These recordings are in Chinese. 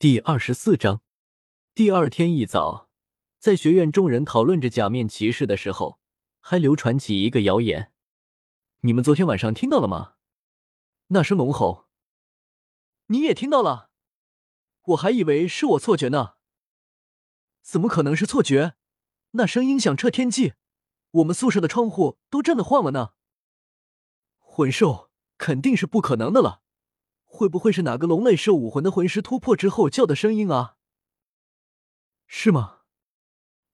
第二十四章，第二天一早，在学院众人讨论着假面骑士的时候，还流传起一个谣言：你们昨天晚上听到了吗？那声龙吼，你也听到了？我还以为是我错觉呢。怎么可能是错觉？那声音响彻天际，我们宿舍的窗户都震得晃了呢。魂兽肯定是不可能的了。会不会是哪个龙类兽武魂的魂师突破之后叫的声音啊？是吗？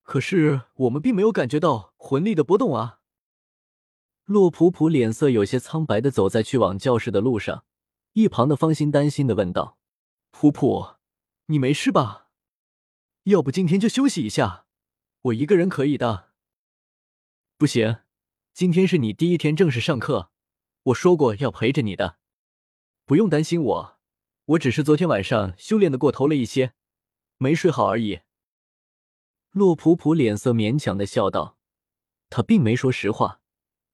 可是我们并没有感觉到魂力的波动啊。洛普普脸色有些苍白的走在去往教室的路上，一旁的方心担心的问道：“普普，你没事吧？要不今天就休息一下，我一个人可以的。不行，今天是你第一天正式上课，我说过要陪着你的。”不用担心我，我只是昨天晚上修炼的过头了一些，没睡好而已。洛普普脸色勉强的笑道：“他并没说实话，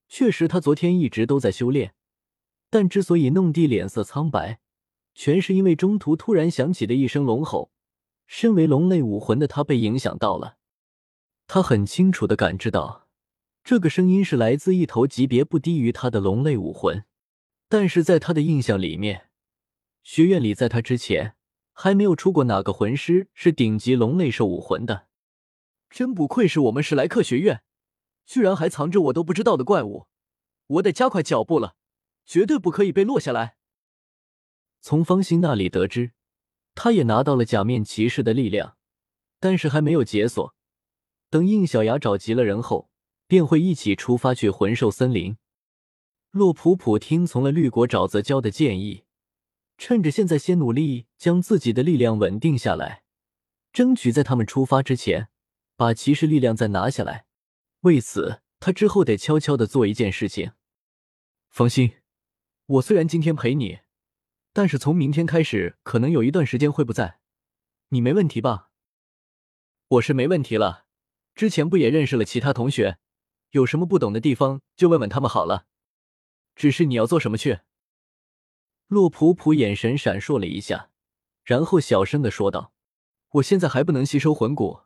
确实他昨天一直都在修炼，但之所以弄地脸色苍白，全是因为中途突然响起的一声龙吼。身为龙类武魂的他被影响到了，他很清楚的感知到，这个声音是来自一头级别不低于他的龙类武魂。”但是在他的印象里面，学院里在他之前还没有出过哪个魂师是顶级龙类兽武魂的。真不愧是我们史莱克学院，居然还藏着我都不知道的怪物！我得加快脚步了，绝对不可以被落下来。从方心那里得知，他也拿到了假面骑士的力量，但是还没有解锁。等应小牙找齐了人后，便会一起出发去魂兽森林。洛普普听从了绿果沼泽教的建议，趁着现在先努力将自己的力量稳定下来，争取在他们出发之前把骑士力量再拿下来。为此，他之后得悄悄的做一件事情。放心，我虽然今天陪你，但是从明天开始可能有一段时间会不在，你没问题吧？我是没问题了，之前不也认识了其他同学，有什么不懂的地方就问问他们好了。只是你要做什么去？洛普普眼神闪烁了一下，然后小声的说道：“我现在还不能吸收魂骨，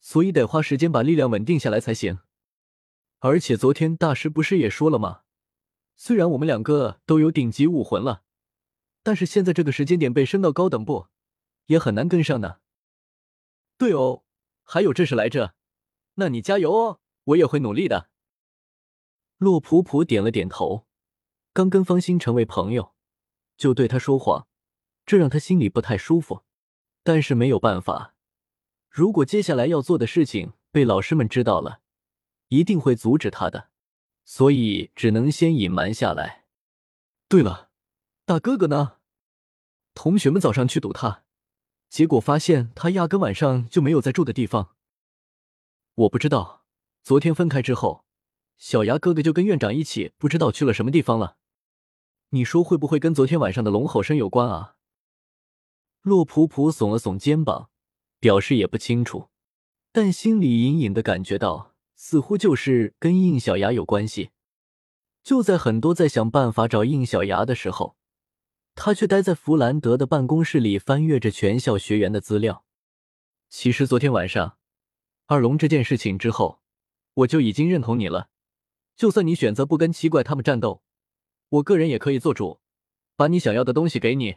所以得花时间把力量稳定下来才行。而且昨天大师不是也说了吗？虽然我们两个都有顶级武魂了，但是现在这个时间点被升到高等部，也很难跟上呢。对哦，还有这事来着。那你加油哦，我也会努力的。”洛普普点了点头。刚跟方心成为朋友，就对他说谎，这让他心里不太舒服。但是没有办法，如果接下来要做的事情被老师们知道了，一定会阻止他的，所以只能先隐瞒下来。对了，大哥哥呢？同学们早上去堵他，结果发现他压根晚上就没有在住的地方。我不知道，昨天分开之后，小牙哥哥就跟院长一起，不知道去了什么地方了。你说会不会跟昨天晚上的龙吼声有关啊？洛普普耸了耸肩膀，表示也不清楚，但心里隐隐的感觉到，似乎就是跟应小牙有关系。就在很多在想办法找应小牙的时候，他却待在弗兰德的办公室里翻阅着全校学员的资料。其实昨天晚上二龙这件事情之后，我就已经认同你了。就算你选择不跟奇怪他们战斗。我个人也可以做主，把你想要的东西给你。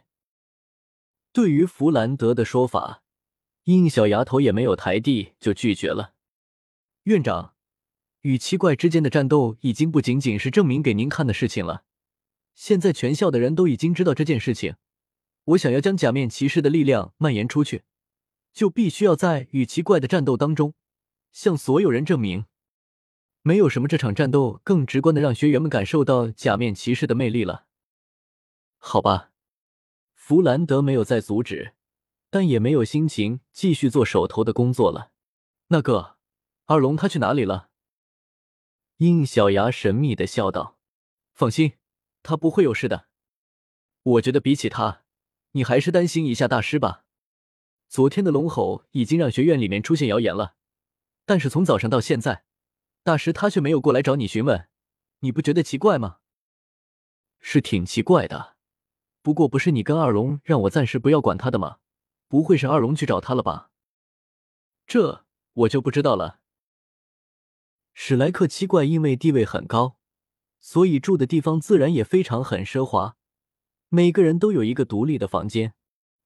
对于弗兰德的说法，应小牙头也没有抬地就拒绝了。院长，与七怪之间的战斗已经不仅仅是证明给您看的事情了。现在全校的人都已经知道这件事情，我想要将假面骑士的力量蔓延出去，就必须要在与奇怪的战斗当中，向所有人证明。没有什么，这场战斗更直观的让学员们感受到假面骑士的魅力了。好吧，弗兰德没有再阻止，但也没有心情继续做手头的工作了。那个二龙他去哪里了？应小牙神秘的笑道：“放心，他不会有事的。我觉得比起他，你还是担心一下大师吧。昨天的龙吼已经让学院里面出现谣言了，但是从早上到现在。”大师他却没有过来找你询问，你不觉得奇怪吗？是挺奇怪的，不过不是你跟二龙让我暂时不要管他的吗？不会是二龙去找他了吧？这我就不知道了。史莱克七怪因为地位很高，所以住的地方自然也非常很奢华，每个人都有一个独立的房间。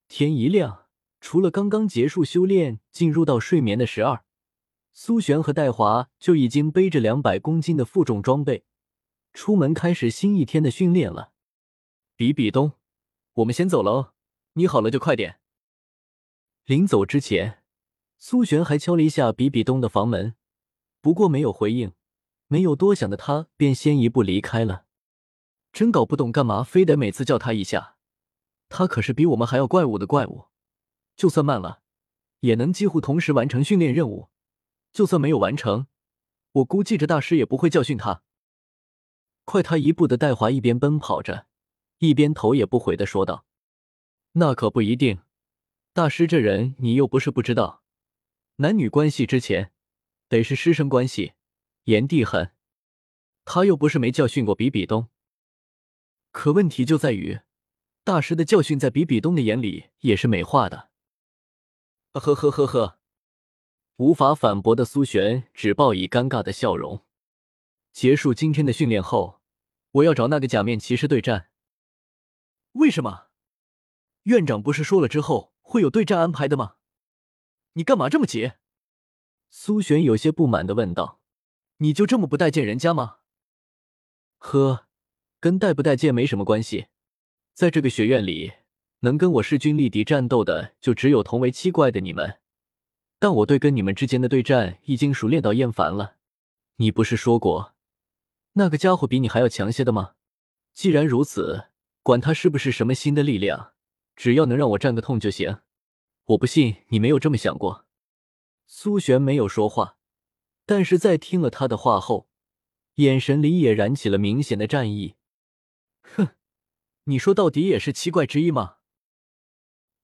天一亮，除了刚刚结束修炼、进入到睡眠的十二，苏璇和戴华就已经背着两百公斤的负重装备，出门开始新一天的训练了。比比东，我们先走了哦，你好了就快点。临走之前，苏璇还敲了一下比比东的房门，不过没有回应。没有多想的他，便先一步离开了。真搞不懂，干嘛非得每次叫他一下？他可是比我们还要怪物的怪物，就算慢了，也能几乎同时完成训练任务。就算没有完成，我估计这大师也不会教训他。快他一步的戴华一边奔跑着，一边头也不回的说道：“那可不一定，大师这人你又不是不知道，男女关系之前得是师生关系，严厉很。他又不是没教训过比比东，可问题就在于。”大师的教训在比比东的眼里也是美化的。呵呵呵呵，无法反驳的苏璇只报以尴尬的笑容。结束今天的训练后，我要找那个假面骑士对战。为什么？院长不是说了之后会有对战安排的吗？你干嘛这么急？苏璇有些不满的问道：“你就这么不待见人家吗？”呵，跟待不待见没什么关系。在这个学院里，能跟我势均力敌战斗的，就只有同为七怪的你们。但我对跟你们之间的对战已经熟练到厌烦了。你不是说过，那个家伙比你还要强些的吗？既然如此，管他是不是什么新的力量，只要能让我战个痛就行。我不信你没有这么想过。苏璇没有说话，但是在听了他的话后，眼神里也燃起了明显的战意。哼。你说到底也是七怪之一吗？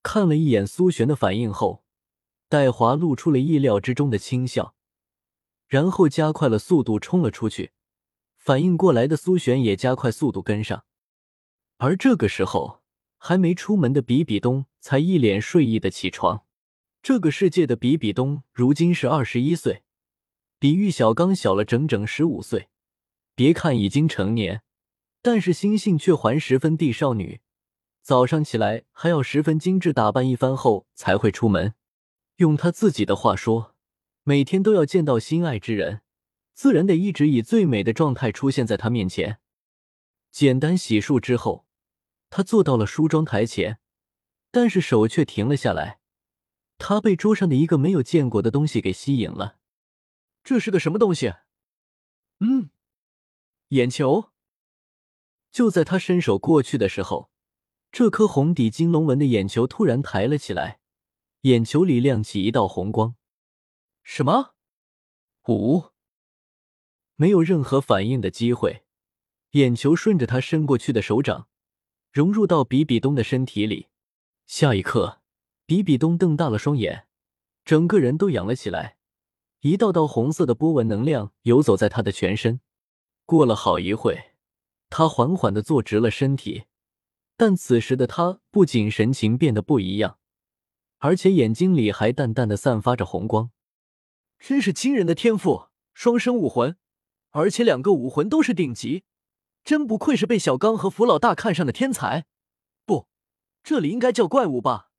看了一眼苏璇的反应后，戴华露出了意料之中的轻笑，然后加快了速度冲了出去。反应过来的苏璇也加快速度跟上。而这个时候，还没出门的比比东才一脸睡意的起床。这个世界的比比东如今是二十一岁，比玉小刚小了整整十五岁。别看已经成年。但是心性却还十分地少女，早上起来还要十分精致打扮一番后才会出门。用他自己的话说，每天都要见到心爱之人，自然得一直以最美的状态出现在他面前。简单洗漱之后，他坐到了梳妆台前，但是手却停了下来。他被桌上的一个没有见过的东西给吸引了。这是个什么东西？嗯，眼球。就在他伸手过去的时候，这颗红底金龙纹的眼球突然抬了起来，眼球里亮起一道红光。什么？五？没有任何反应的机会，眼球顺着他伸过去的手掌，融入到比比东的身体里。下一刻，比比东瞪大了双眼，整个人都仰了起来，一道道红色的波纹能量游走在他的全身。过了好一会。他缓缓的坐直了身体，但此时的他不仅神情变得不一样，而且眼睛里还淡淡的散发着红光。真是惊人的天赋，双生武魂，而且两个武魂都是顶级，真不愧是被小刚和福老大看上的天才。不，这里应该叫怪物吧？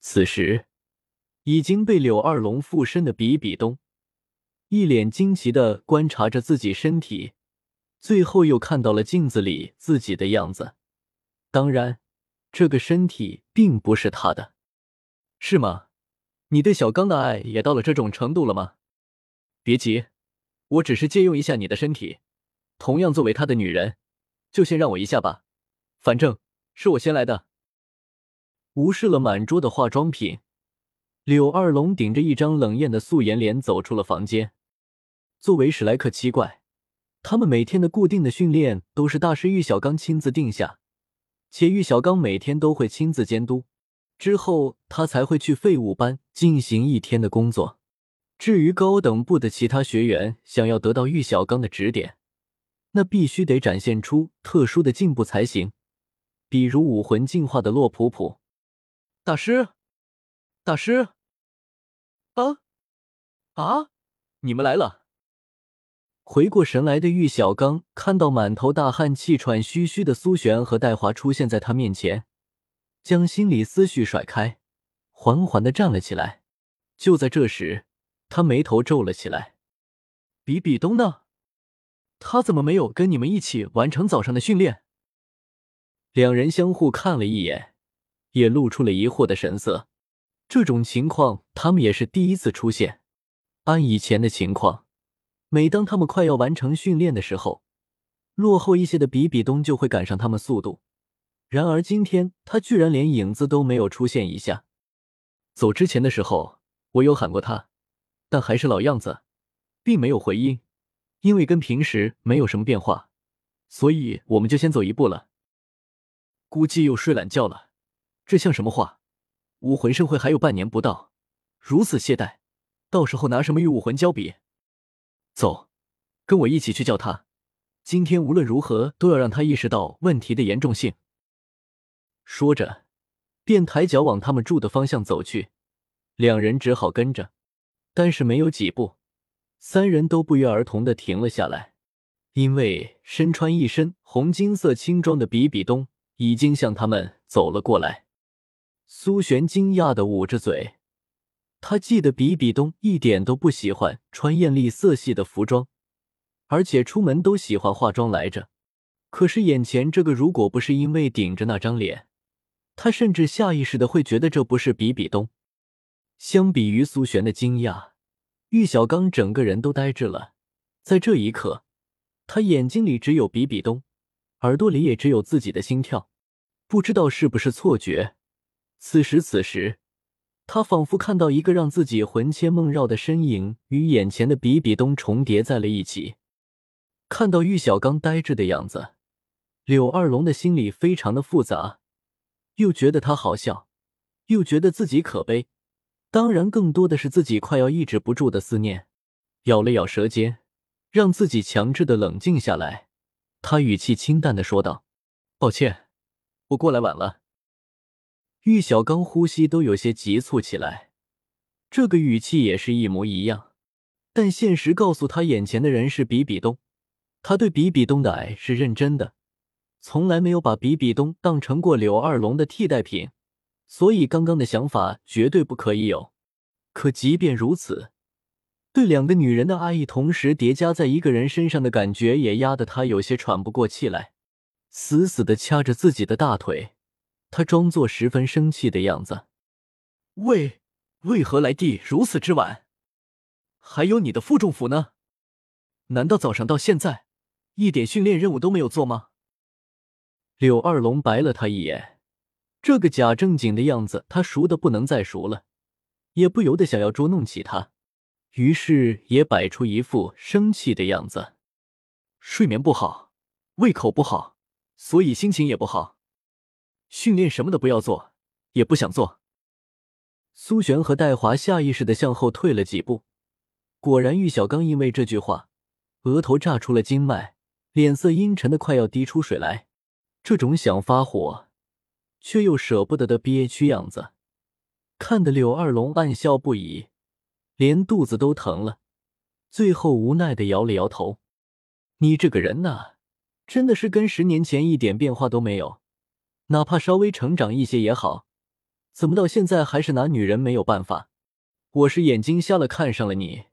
此时，已经被柳二龙附身的比比东，一脸惊奇的观察着自己身体。最后又看到了镜子里自己的样子，当然，这个身体并不是他的，是吗？你对小刚的爱也到了这种程度了吗？别急，我只是借用一下你的身体，同样作为他的女人，就先让我一下吧，反正是我先来的。无视了满桌的化妆品，柳二龙顶着一张冷艳的素颜脸走出了房间。作为史莱克七怪。他们每天的固定的训练都是大师玉小刚亲自定下，且玉小刚每天都会亲自监督，之后他才会去废物班进行一天的工作。至于高等部的其他学员想要得到玉小刚的指点，那必须得展现出特殊的进步才行，比如武魂进化的洛普普大师。大师？啊啊！你们来了！回过神来的玉小刚看到满头大汗、气喘吁吁的苏璇和戴华出现在他面前，将心里思绪甩开，缓缓的站了起来。就在这时，他眉头皱了起来：“比比东呢？他怎么没有跟你们一起完成早上的训练？”两人相互看了一眼，也露出了疑惑的神色。这种情况，他们也是第一次出现。按以前的情况，每当他们快要完成训练的时候，落后一些的比比东就会赶上他们速度。然而今天他居然连影子都没有出现一下。走之前的时候，我有喊过他，但还是老样子，并没有回音。因为跟平时没有什么变化，所以我们就先走一步了。估计又睡懒觉了，这像什么话？武魂盛会还有半年不到，如此懈怠。到时候拿什么与武魂交比？走，跟我一起去叫他。今天无论如何都要让他意识到问题的严重性。说着，便抬脚往他们住的方向走去。两人只好跟着，但是没有几步，三人都不约而同的停了下来，因为身穿一身红金色轻装的比比东已经向他们走了过来。苏璇惊讶的捂着嘴。他记得比比东一点都不喜欢穿艳丽色系的服装，而且出门都喜欢化妆来着。可是眼前这个，如果不是因为顶着那张脸，他甚至下意识的会觉得这不是比比东。相比于苏璇的惊讶，玉小刚整个人都呆滞了。在这一刻，他眼睛里只有比比东，耳朵里也只有自己的心跳。不知道是不是错觉，此时此时。他仿佛看到一个让自己魂牵梦绕的身影与眼前的比比东重叠在了一起。看到玉小刚呆滞的样子，柳二龙的心里非常的复杂，又觉得他好笑，又觉得自己可悲，当然更多的是自己快要抑制不住的思念。咬了咬舌尖，让自己强制的冷静下来，他语气清淡的说道：“抱歉，我过来晚了。”玉小刚呼吸都有些急促起来，这个语气也是一模一样。但现实告诉他，眼前的人是比比东，他对比比东的爱是认真的，从来没有把比比东当成过柳二龙的替代品，所以刚刚的想法绝对不可以有。可即便如此，对两个女人的爱意同时叠加在一个人身上的感觉，也压得他有些喘不过气来，死死的掐着自己的大腿。他装作十分生气的样子，为为何来地如此之晚？还有你的负重服呢？难道早上到现在一点训练任务都没有做吗？柳二龙白了他一眼，这个假正经的样子他熟的不能再熟了，也不由得想要捉弄起他，于是也摆出一副生气的样子。睡眠不好，胃口不好，所以心情也不好。训练什么的不要做，也不想做。苏璇和戴华下意识的向后退了几步。果然，玉小刚因为这句话，额头炸出了经脉，脸色阴沉的快要滴出水来。这种想发火，却又舍不得的憋屈样子，看得柳二龙暗笑不已，连肚子都疼了。最后无奈的摇了摇头：“你这个人呐，真的是跟十年前一点变化都没有。”哪怕稍微成长一些也好，怎么到现在还是拿女人没有办法？我是眼睛瞎了看上了你，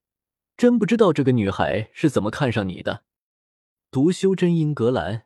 真不知道这个女孩是怎么看上你的。读修真英格兰，